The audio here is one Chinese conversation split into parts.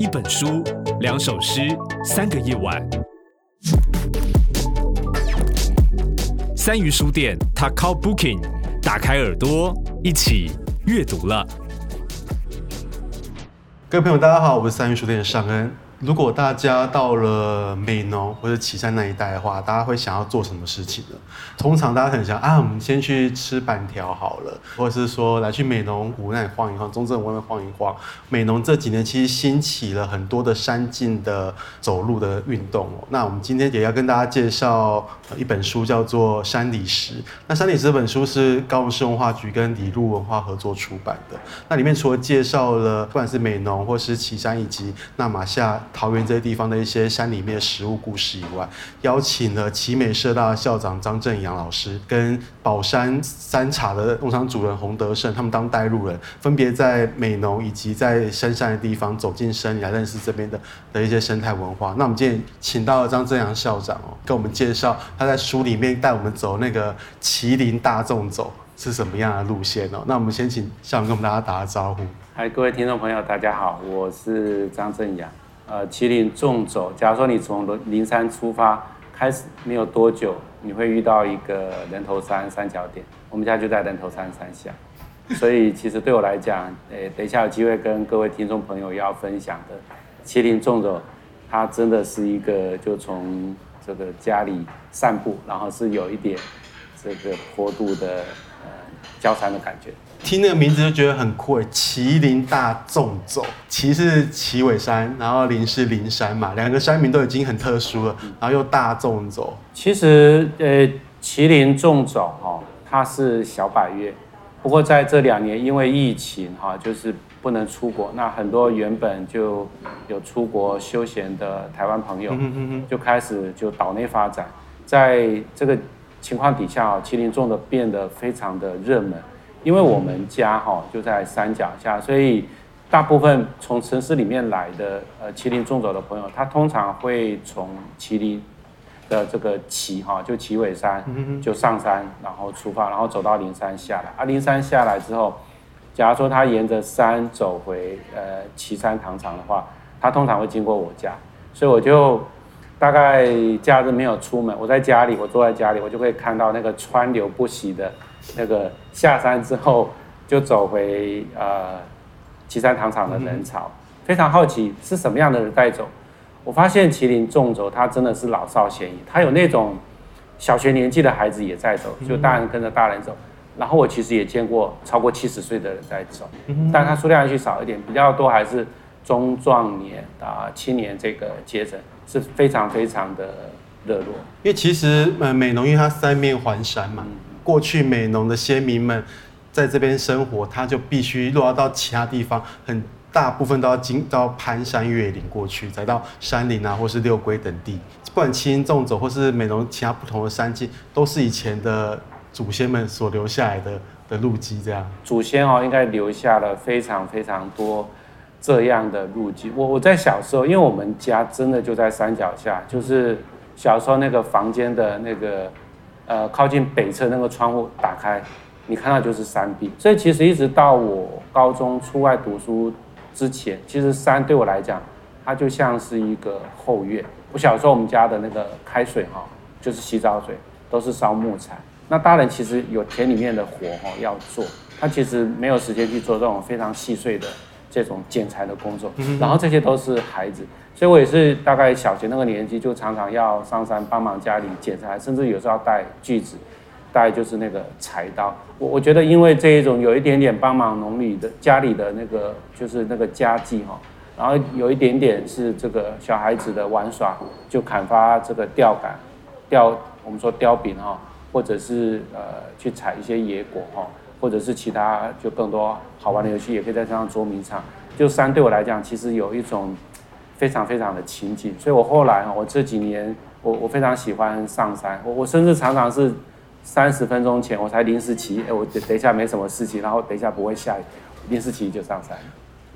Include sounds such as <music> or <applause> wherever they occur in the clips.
一本书，两首诗，三个夜晚。三鱼书店 t a k a Booking，打开耳朵，一起阅读了。各位朋友，大家好，我是三鱼书店的尚恩。如果大家到了美浓或者旗山那一带的话，大家会想要做什么事情呢？通常大家很想啊，我们先去吃板条好了，或者是说来去美浓湖那里晃一晃，中正外面晃一晃。美浓这几年其实兴起了很多的山径的走路的运动哦。那我们今天也要跟大家介绍一本书，叫做《山里石》。那《山里石》这本书是高雄市文化局跟里路文化合作出版的。那里面除了介绍了不管是美浓或是旗山以及那玛夏。桃园这些地方的一些山里面的食物故事以外，邀请了奇美社大的校长张正阳老师，跟宝山山茶的农场主人洪德胜，他们当带路人，分别在美浓以及在深山的地方走进山里来认识这边的的一些生态文化。那我们今天请到了张正阳校长哦，跟我们介绍他在书里面带我们走那个麒麟大众走是什么样的路线哦。那我们先请校长跟我们大家打个招呼。嗨，各位听众朋友，大家好，我是张正阳。呃，麒麟纵走。假如说你从灵山出发，开始没有多久，你会遇到一个人头山三角点。我们家就在人头山山下，<laughs> 所以其实对我来讲，诶，等一下有机会跟各位听众朋友要分享的麒麟纵走，它真的是一个就从这个家里散步，然后是有一点这个坡度的呃交山的感觉。听那个名字就觉得很酷诶，麒麟大纵走，麒是旗尾山，然后麟是灵山嘛，两个山名都已经很特殊了，然后又大纵走。其实呃，麒麟纵走哈，它是小百越，不过在这两年因为疫情哈，就是不能出国，那很多原本就有出国休闲的台湾朋友，就开始就岛内发展，在这个情况底下，麒麟纵的变得非常的热门。因为我们家哈就在山脚下，所以大部分从城市里面来的呃麒麟纵走的朋友，他通常会从麒麟的这个旗哈就旗尾山就上山，然后出发，然后走到灵山下来。啊，灵山下来之后，假如说他沿着山走回呃旗山糖厂的话，他通常会经过我家，所以我就大概假日没有出门，我在家里，我坐在家里，我就会看到那个川流不息的。那个下山之后就走回呃岐山糖厂的人潮，非常好奇是什么样的人带走。我发现麒麟纵走，它真的是老少咸宜，它有那种小学年纪的孩子也在走，就大人跟着大人走。然后我其实也见过超过七十岁的人在走，但它数量去少一点，比较多还是中壮年啊青年这个阶层是非常非常的热络。因为其实呃美浓因为它三面环山嘛。过去美浓的先民们在这边生活，他就必须落到其他地方，很大部分都要经到攀山越岭过去，再到山林啊，或是六龟等地。不管轻重走或是美浓其他不同的山径，都是以前的祖先们所留下来的的路基。这样，祖先哦，应该留下了非常非常多这样的路基。我我在小时候，因为我们家真的就在山脚下，就是小时候那个房间的那个。呃，靠近北侧那个窗户打开，你看到就是山壁。所以其实一直到我高中出外读书之前，其实山对我来讲，它就像是一个后院。我小时候我们家的那个开水哈，就是洗澡水，都是烧木材。那大人其实有田里面的活哈要做，他其实没有时间去做这种非常细碎的这种剪裁的工作。然后这些都是孩子。所以我也是大概小学那个年纪，就常常要上山帮忙家里剪柴，甚至有时候要带锯子，带就是那个柴刀。我我觉得，因为这一种有一点点帮忙农里的家里的那个就是那个家计哈，然后有一点点是这个小孩子的玩耍，就砍伐这个吊杆，吊我们说吊柄哈，或者是呃去采一些野果哈，或者是其他就更多好玩的游戏，也可以在山上捉迷藏。就山对我来讲，其实有一种。非常非常的亲近，所以我后来我这几年我我非常喜欢上山，我我甚至常常是三十分钟前我才临时起，哎，我等等一下没什么事情，然后等一下不会下雨，临时起就上山。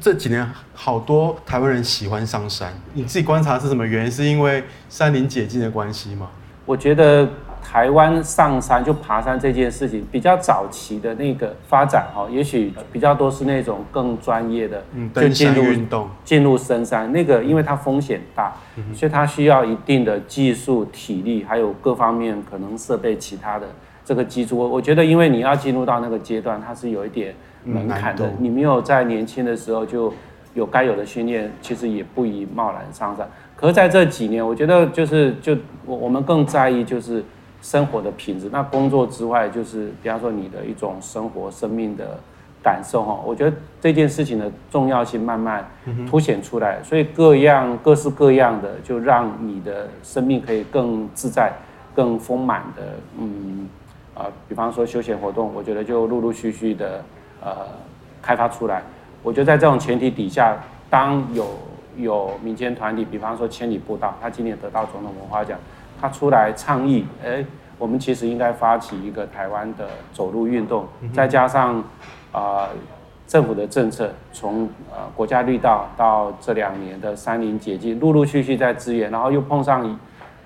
这几年好多台湾人喜欢上山，你自己观察是什么原因？是因为山林解禁的关系吗？我觉得台湾上山就爬山这件事情比较早期的那个发展哈，也许比较多是那种更专业的，嗯，登山运动进入深山那个，因为它风险大，所以它需要一定的技术、体力，还有各方面可能设备其他的这个基础。我我觉得，因为你要进入到那个阶段，它是有一点门槛的。你没有在年轻的时候就有该有的训练，其实也不宜贸然上山。可是在这几年，我觉得就是就我我们更在意就是生活的品质。那工作之外，就是比方说你的一种生活、生命的感受哈。我觉得这件事情的重要性慢慢凸显出来。所以各样各式各样的，就让你的生命可以更自在、更丰满的，嗯啊，比方说休闲活动，我觉得就陆陆续续的呃开发出来。我觉得在这种前提底下，当有有民间团体，比方说千里步道，他今年得到总统文化奖，他出来倡议，哎，我们其实应该发起一个台湾的走路运动，再加上啊、呃、政府的政策，从呃国家绿道到这两年的山林解禁，陆陆续续在支援，然后又碰上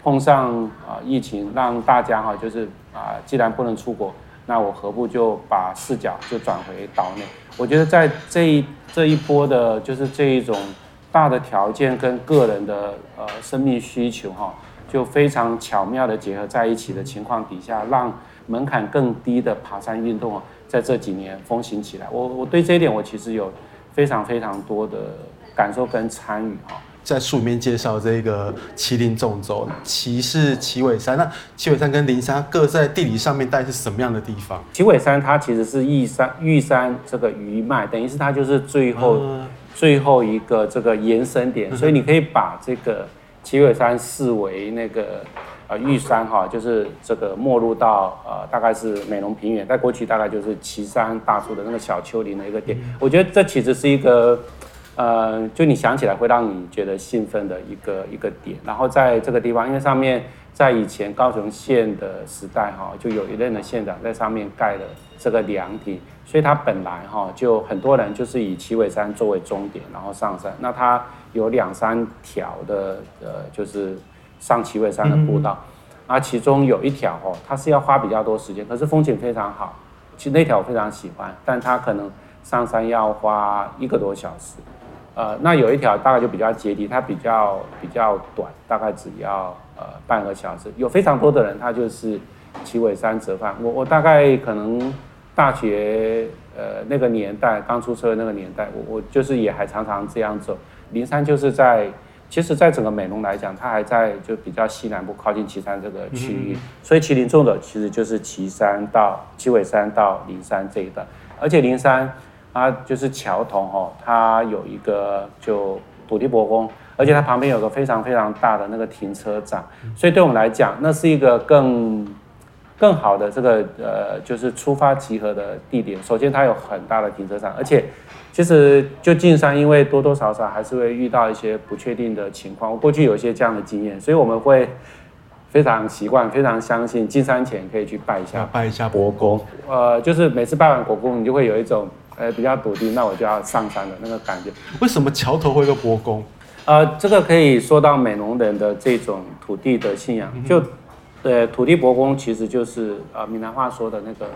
碰上啊、呃、疫情，让大家哈就是啊、呃、既然不能出国，那我何不就把视角就转回岛内？我觉得在这一这一波的，就是这一种。大的条件跟个人的呃生命需求哈，就非常巧妙的结合在一起的情况底下，让门槛更低的爬山运动啊，在这几年风行起来。我我对这一点我其实有非常非常多的感受跟参与哈。在书里面介绍这个麒麟纵走，旗是旗尾山，那旗尾山跟灵山各在地理上面大概是什么样的地方？旗尾山它其实是玉山玉山这个余脉，等于是它就是最后。嗯最后一个这个延伸点，所以你可以把这个七尾山视为那个呃玉山哈，就是这个没入到呃大概是美浓平原，在过去大概就是旗山大树的那个小丘陵的一个点。我觉得这其实是一个呃，就你想起来会让你觉得兴奋的一个一个点。然后在这个地方，因为上面在以前高雄县的时代哈，就有一任的县长在上面盖了这个凉亭。所以它本来哈就很多人就是以奇尾山作为终点，然后上山。那它有两三条的呃，就是上奇尾山的步道，啊，其中有一条哦，它是要花比较多时间，可是风景非常好。其实那条我非常喜欢，但它可能上山要花一个多小时。呃，那有一条大概就比较接地，它比较比较短，大概只要呃半个小时。有非常多的人他就是奇尾山折返，我我大概可能。大学呃那个年代刚出车的那个年代，我我就是也还常常这样走。灵山就是在，其实，在整个美浓来讲，它还在就比较西南部靠近岐山这个区域，所以麒麟种的其实就是岐山到旗尾山到灵山这一段。而且灵山它就是桥头哦，它有一个就土地伯公，而且它旁边有个非常非常大的那个停车场，所以对我们来讲，那是一个更。更好的这个呃，就是出发集合的地点。首先，它有很大的停车场，而且其实就进山，因为多多少少还是会遇到一些不确定的情况。我过去有一些这样的经验，所以我们会非常习惯、非常相信进山前可以去拜一下拜一下伯公。呃，就是每次拜完国公，你就会有一种呃比较笃定，那我就要上山的那个感觉。为什么桥头会有个伯公？呃，这个可以说到美浓人的这种土地的信仰，就。对，土地伯公其实就是呃闽南话说的那个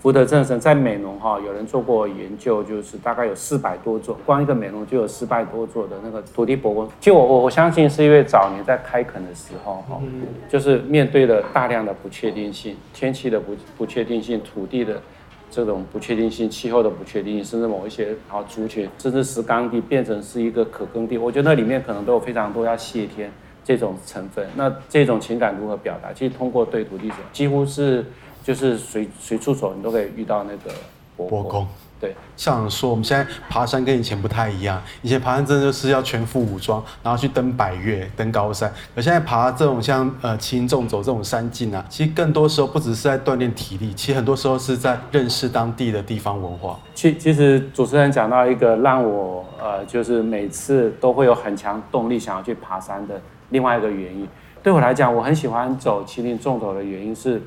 福德正神，在美浓哈，有人做过研究，就是大概有四百多座，光一个美浓就有四百多座的那个土地伯公。就我我我相信是因为早年在开垦的时候哈，就是面对了大量的不确定性，天气的不不确定性，土地的这种不确定性，气候的不确定性，甚至某一些啊族群，甚至石冈地变成是一个可耕地，我觉得那里面可能都有非常多要谢天。这种成分，那这种情感如何表达？其实通过对土地者，几乎是就是随随处走，你都可以遇到那个伯公。伯公对，像说我们现在爬山跟以前不太一样，以前爬山真的就是要全副武装，然后去登百岳、登高山。而现在爬这种像呃轻重走这种山径啊，其实更多时候不只是在锻炼体力，其实很多时候是在认识当地的地方文化。其其实主持人讲到一个让我呃就是每次都会有很强动力想要去爬山的。另外一个原因，对我来讲，我很喜欢走麒麟纵走的原因是，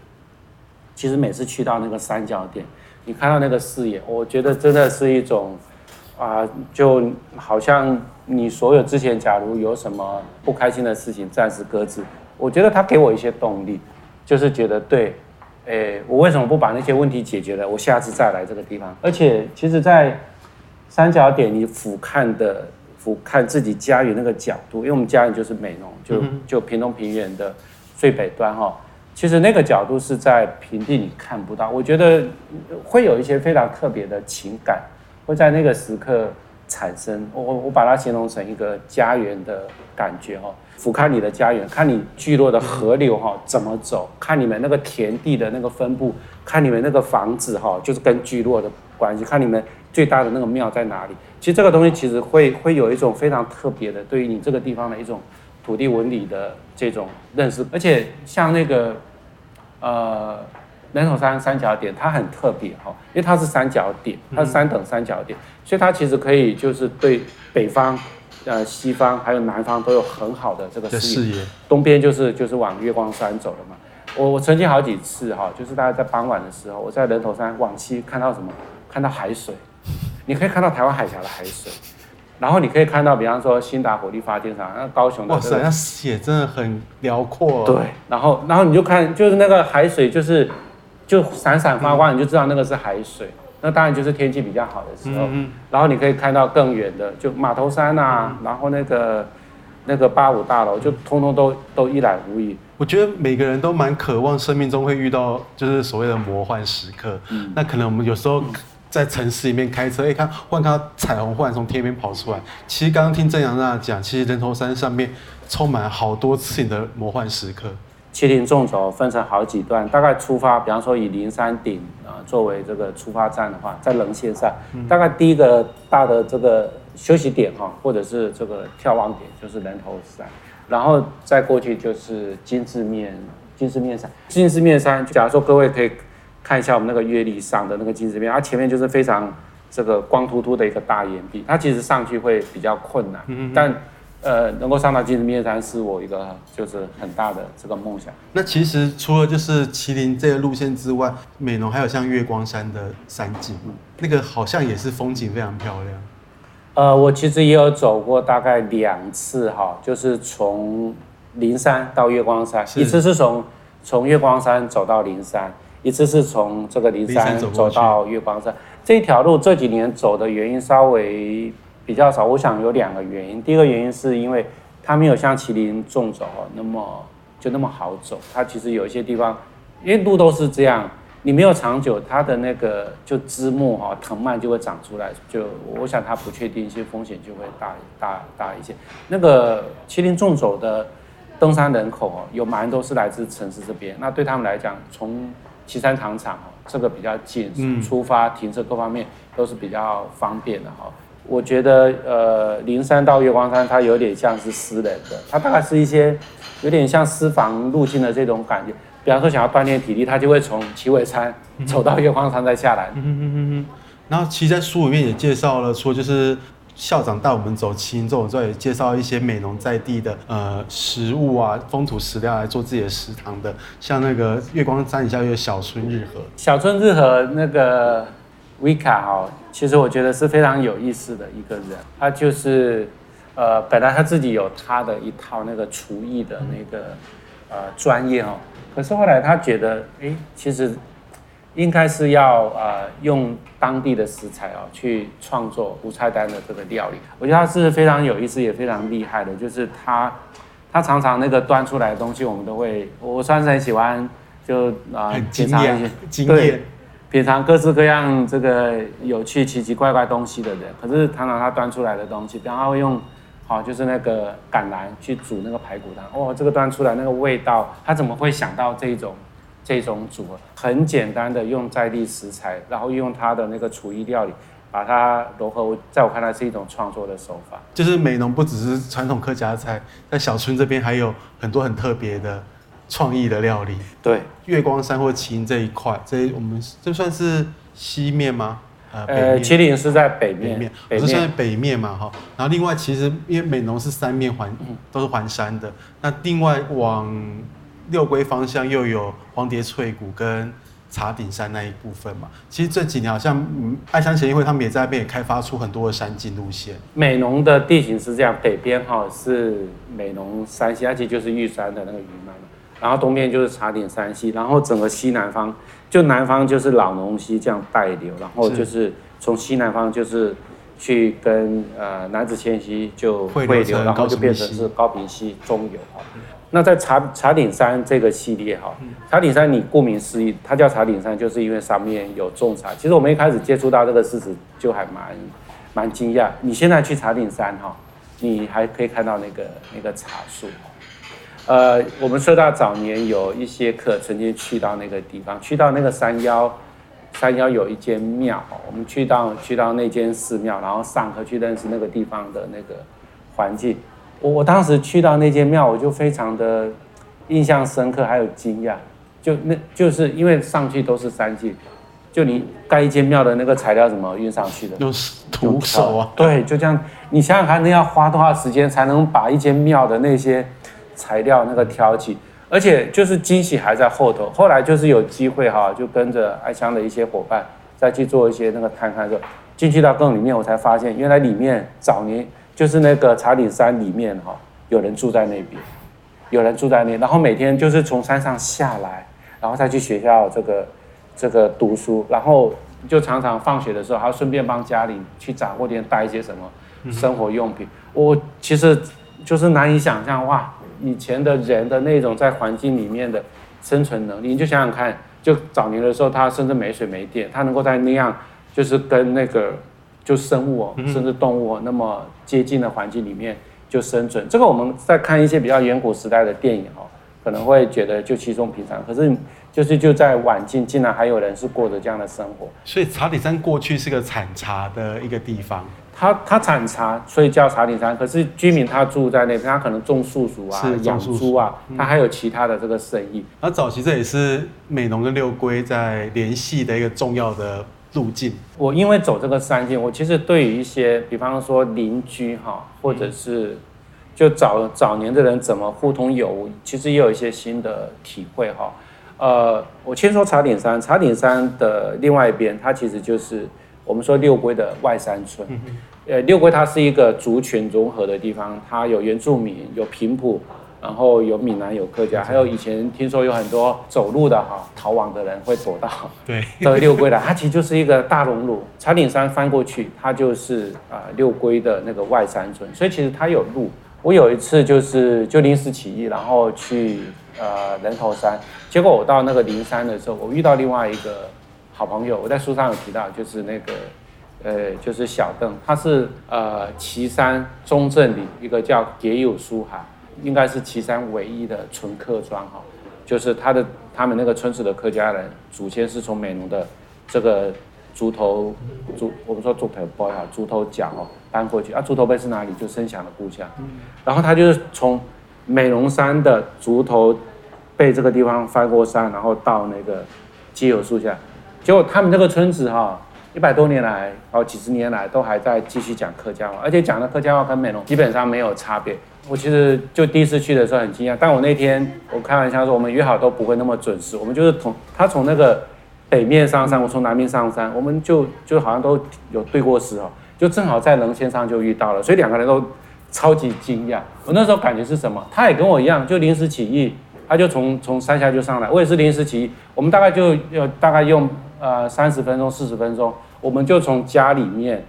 其实每次去到那个三角点，你看到那个视野，我觉得真的是一种，啊、就好像你所有之前假如有什么不开心的事情暂时搁置，我觉得它给我一些动力，就是觉得对，诶，我为什么不把那些问题解决了？我下次再来这个地方。而且，其实，在三角点你俯瞰的俯瞰自己家园那个角度，因为我们家园就是美浓，就就屏东平原的最北端哈。其实那个角度是在平地你看不到，我觉得会有一些非常特别的情感会在那个时刻产生。我我我把它形容成一个家园的感觉哦，俯瞰你的家园，看你聚落的河流哈怎么走，看你们那个田地的那个分布，看你们那个房子哈，就是跟聚落的关系，看你们最大的那个庙在哪里。其实这个东西其实会会有一种非常特别的对于你这个地方的一种。土地纹理的这种认识，而且像那个呃人头山三角点，它很特别哈，因为它是三角点，它是三等三角点，所以它其实可以就是对北方、呃西方还有南方都有很好的这个视野。东边就是就是往月光山走了嘛。我我曾经好几次哈，就是大家在傍晚的时候，我在人头山往西看到什么？看到海水，你可以看到台湾海峡的海水。然后你可以看到，比方说新达火力发电厂，那高雄的、这个，哇塞，那视野真的很辽阔、哦。对，然后然后你就看，就是那个海水，就是就闪闪发光，嗯、你就知道那个是海水。那当然就是天气比较好的时候。嗯、然后你可以看到更远的，就马头山啊，嗯、然后那个那个八五大楼，就通通都都一览无遗。我觉得每个人都蛮渴望生命中会遇到，就是所谓的魔幻时刻。嗯、那可能我们有时候。嗯在城市里面开车，一看忽然看到彩虹，忽然从天边跑出来。其实刚刚听郑阳那讲，其实人头山上面充满好多次你的魔幻时刻。麒麟纵走分成好几段，大概出发，比方说以灵山顶啊作为这个出发站的话，在棱线上，嗯、大概第一个大的这个休息点哈，或者是这个眺望点就是人头山，然后再过去就是金字面金字面山，金字面山，假如说各位可以。看一下我们那个月历上的那个金字面，它前面就是非常这个光秃秃的一个大岩壁，它其实上去会比较困难，嗯、哼但呃能够上到金字面山是我一个就是很大的这个梦想。那其实除了就是麒麟这个路线之外，美浓还有像月光山的山景，嗯、那个好像也是风景非常漂亮。呃，我其实也有走过大概两次哈，就是从灵山到月光山，一次是从从月光山走到灵山。一次是从这个灵山走到月光山，这一条路这几年走的原因稍微比较少，我想有两个原因。第一个原因是因为它没有像麒麟纵走那么就那么好走，它其实有一些地方，因为路都是这样，你没有长久，它的那个就枝木哈藤蔓就会长出来，就我想它不确定性风险就会大大大一些。那个麒麟纵走的登山人口哦，有蛮多是来自城市这边，那对他们来讲从旗山糖厂哦，这个比较近，出发、停车各方面都是比较方便的哈。我觉得呃，灵山到月光山，它有点像是私人的，它大概是一些有点像私房路径的这种感觉。比方说想要锻炼体力，他就会从奇尾山走到月光山再下来。嗯嗯嗯嗯。然后其实在书里面也介绍了，说就是。校长带我们走麒麟纵走，也介绍一些美浓在地的呃食物啊，风土食料来做自己的食堂的，像那个月光山底下有小春日和，小春日和那个维卡哈，其实我觉得是非常有意思的一个人，他就是呃本来他自己有他的一套那个厨艺的那个呃专业哦，可是后来他觉得哎其实。应该是要呃用当地的食材哦去创作无菜单的这个料理，我觉得他是非常有意思也非常厉害的，就是他他常常那个端出来的东西，我们都会我算是很喜欢就啊、呃、品尝一些对品尝各式各样这个有趣奇奇怪怪东西的人，可是常常他端出来的东西，比方他会用好就是那个橄榄去煮那个排骨汤，哦这个端出来那个味道，他怎么会想到这一种？这种组合很简单的用在地食材，然后用它的那个厨艺料理，把它融合，在我看来是一种创作的手法。就是美浓不只是传统客家菜，在小村这边还有很多很特别的创意的料理。对，月光山或麒麟这一块，这我们这算是西面吗？呃，麒麟是在北面，北面，是在北面嘛哈。然后另外其实因为美浓是三面环，都是环山的，那另外往。六龟方向又有黄蝶翠谷跟茶顶山那一部分嘛，其实这几年好像嗯，爱山协议会他们也在那边也开发出很多的山径路线。美浓的地形是这样，北边哈是美浓山系，而且就是玉山的那个云南嘛，然后东边就是茶顶山系，然后整个西南方就南方就是老农溪这样带流，然后就是从西南方就是去跟呃南子迁溪就汇流，然后就变成是高平溪中游哈。那在茶茶顶山这个系列哈，茶顶山你顾名思义，它叫茶顶山，就是因为上面有种茶。其实我们一开始接触到这个事实就还蛮蛮惊讶。你现在去茶顶山哈，你还可以看到那个那个茶树。呃，我们社大早年有一些课曾经去到那个地方，去到那个山腰，山腰有一间庙，我们去到去到那间寺庙，然后上课去认识那个地方的那个环境。我我当时去到那间庙，我就非常的印象深刻，还有惊讶，就那就是因为上去都是山径，就你盖一间庙的那个材料怎么运上去的？用徒手啊？对，就这样。你想想看，那要花多少时间才能把一间庙的那些材料那个挑起？而且就是惊喜还在后头。后来就是有机会哈，就跟着爱香的一些伙伴再去做一些那个探勘的时候，进去到洞里面，我才发现原来里面早年。就是那个茶顶山里面哈，有人住在那边，有人住在那，然后每天就是从山上下来，然后再去学校这个这个读书，然后就常常放学的时候还要顺便帮家里去杂货店带一些什么生活用品。我其实就是难以想象哇，以前的人的那种在环境里面的生存能力，你就想想看，就早年的时候他甚至没水没电，他能够在那样就是跟那个。就生物哦，甚至动物哦，那么接近的环境里面就生存。这个我们在看一些比较远古时代的电影哦，可能会觉得就稀松平常。可是就是就在晚近，竟然还有人是过着这样的生活。所以茶顶山过去是个产茶的一个地方。它它产茶，所以叫茶顶山。可是居民他住在那边，他可能种树薯啊，养猪啊，他还有其他的这个生意。那早期这也是美浓跟六龟在联系的一个重要的。路径，我因为走这个山径，我其实对于一些，比方说邻居哈，或者是就早早年的人怎么互通有无，其实也有一些新的体会哈。呃，我先说茶顶山，茶顶山的另外一边，它其实就是我们说六龟的外山村。呃，六龟它是一个族群融合的地方，它有原住民，有平埔。然后有闽南，有客家，还有以前听说有很多走路的哈逃亡的人会躲到对 <laughs> 到六龟来，它其实就是一个大熔炉。茶顶山翻过去，它就是啊、呃、六龟的那个外山村，所以其实它有路。我有一次就是就临时起意，然后去呃人头山，结果我到那个灵山的时候，我遇到另外一个好朋友，我在书上有提到，就是那个呃就是小邓，他是呃岐山中正里一个叫给有书海。应该是岐山唯一的纯客庄哈，就是他的他们那个村子的客家人祖先是从美浓的这个竹头竹，我们说竹头杯哈，竹头角哦搬过去啊，竹头背是哪里？就声响的故乡。然后他就是从美浓山的竹头背这个地方翻过山，然后到那个基友树下，结果他们这个村子哈，一百多年来哦几十年来都还在继续讲客家话，而且讲的客家话跟美浓基本上没有差别。我其实就第一次去的时候很惊讶，但我那天我开玩笑说，我们约好都不会那么准时，我们就是从他从那个北面上山，我从南面上山，我们就就好像都有对过时哦，就正好在棱线上就遇到了，所以两个人都超级惊讶。我那时候感觉是什么？他也跟我一样，就临时起意，他就从从山下就上来，我也是临时起意，我们大概就要大概用呃三十分钟四十分钟，我们就从家里面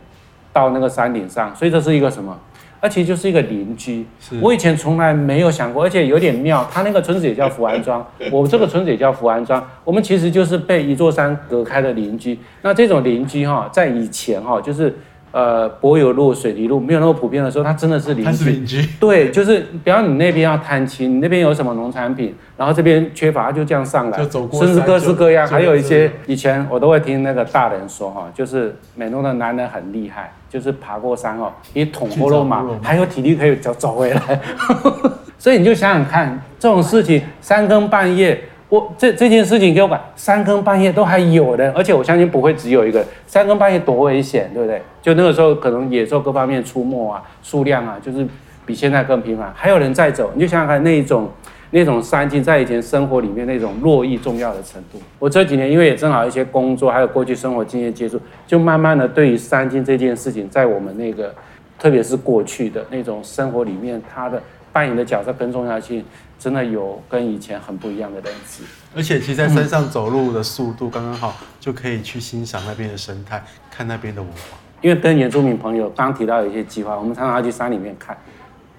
到那个山顶上，所以这是一个什么？它其实就是一个邻居，我以前从来没有想过，而且有点妙。他那个村子也叫福安庄，<laughs> 我这个村子也叫福安庄，我们其实就是被一座山隔开的邻居。那这种邻居哈，在以前哈，就是。呃，柏油路、水泥路没有那么普遍的时候，它真的是邻居。邻居。<laughs> 对，就是比方你那边要探亲，你那边有什么农产品，然后这边缺乏，它就这样上来，就走过。甚至各式各样，还有一些以前我都会听那个大人说哈，就是美浓的男人很厉害，就是爬过山哦，一捅过肉马，还有体力可以走走回来。<laughs> 所以你就想想看，这种事情三更半夜。我这这件事情给我讲，三更半夜都还有人，而且我相信不会只有一个。三更半夜多危险，对不对？就那个时候，可能野兽各方面出没啊，数量啊，就是比现在更频繁。还有人在走，你就想想看，那种那种山径在以前生活里面那种落意重要的程度。我这几年因为也正好一些工作，还有过去生活经验接触，就慢慢的对于山径这件事情，在我们那个，特别是过去的那种生活里面，它的。扮演的角色跟重要性，真的有跟以前很不一样的认知。而且，其实在山上走路的速度刚刚好，就可以去欣赏那边的生态，看那边的文化。因为跟原住民朋友刚提到有一些计划，我们常常要去山里面看，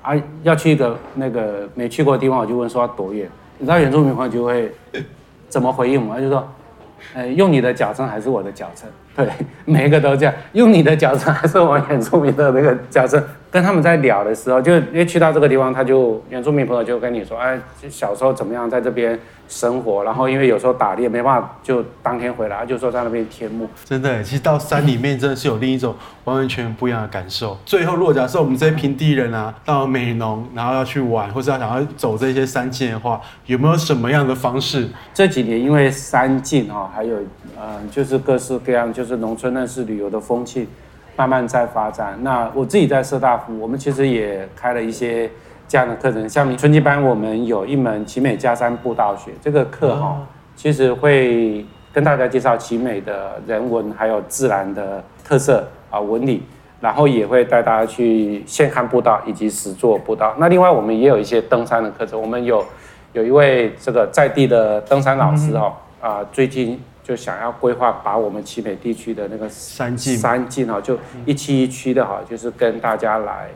啊，要去一个那个没去过的地方，我就问说要多远？你知道原住民朋友就会怎么回应我们？他就说，呃，用你的脚程还是我的脚程？对，每一个都这样，用你的脚程还是我们原住民的那个脚程？<laughs> 跟他们在聊的时候，就因为去到这个地方，他就原住民朋友就跟你说，哎，小时候怎么样在这边生活，然后因为有时候打猎没办法，就当天回来，就说在那边天幕。真的，其实到山里面真的是有另一种完完全不一样的感受。最后，如果假设我们这些平地人啊，到美浓，然后要去玩，或者要想要走这些山径的话，有没有什么样的方式？这几年因为山径哈，还有嗯，就是各式各样，就是农村认识旅游的风气。慢慢在发展。那我自己在社大服，我们其实也开了一些这样的课程。像春季班，我们有一门奇美加山步道学这个课哈，其实会跟大家介绍奇美的人文还有自然的特色啊纹理，然后也会带大家去现看步道以及实做步道。那另外我们也有一些登山的课程，我们有有一位这个在地的登山老师哦啊，最近。就想要规划把我们奇美地区的那个山径山径哈，就一期一区的哈，就是跟大家来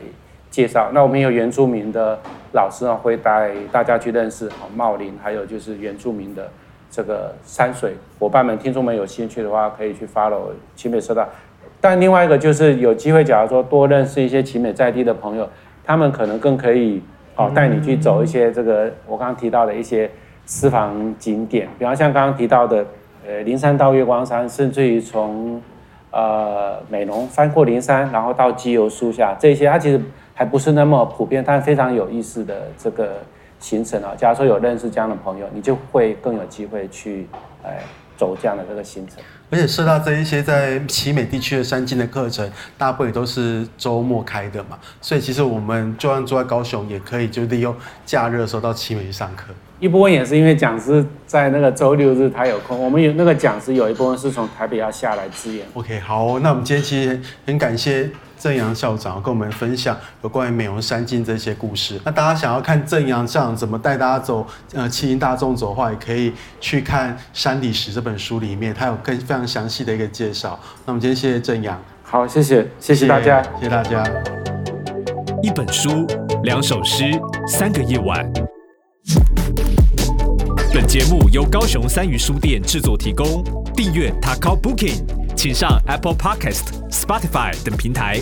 介绍。那我们有原住民的老师啊，会带大家去认识哈茂林，还有就是原住民的这个山水伙伴们。听众们有兴趣的话，可以去 follow 奇美社大。但另外一个就是有机会，假如说多认识一些奇美在地的朋友，他们可能更可以哦带你去走一些这个我刚刚提到的一些私房景点，比方像刚刚提到的。呃，灵山到月光山，甚至于从呃美浓翻过灵山，然后到基油树下，这些它其实还不是那么普遍，但非常有意思的这个行程啊。假如说有认识这样的朋友，你就会更有机会去呃走这样的这个行程。而且社大这一些在奇美地区的山径的课程，大部分也都是周末开的嘛，所以其实我们就算住在高雄，也可以就利用假日的时候到奇美去上课。一部分也是因为讲师在那个周六日他有空，我们有那个讲师有一部分是从台北要下来支援。OK，好，那我们今天其实很感谢正阳校长跟我们分享有关于美容山径这些故事。那大家想要看正阳校长怎么带大家走，呃，骑行大众走的话，也可以去看《山里史》这本书里面，它有更非常详细的一个介绍。那我们今天谢谢正阳，好，谢谢，谢谢大家，谢谢大家。一本书，两首诗，三个夜晚。本节目由高雄三余书店制作提供。订阅 Taco Booking，请上 Apple Podcast、Spotify 等平台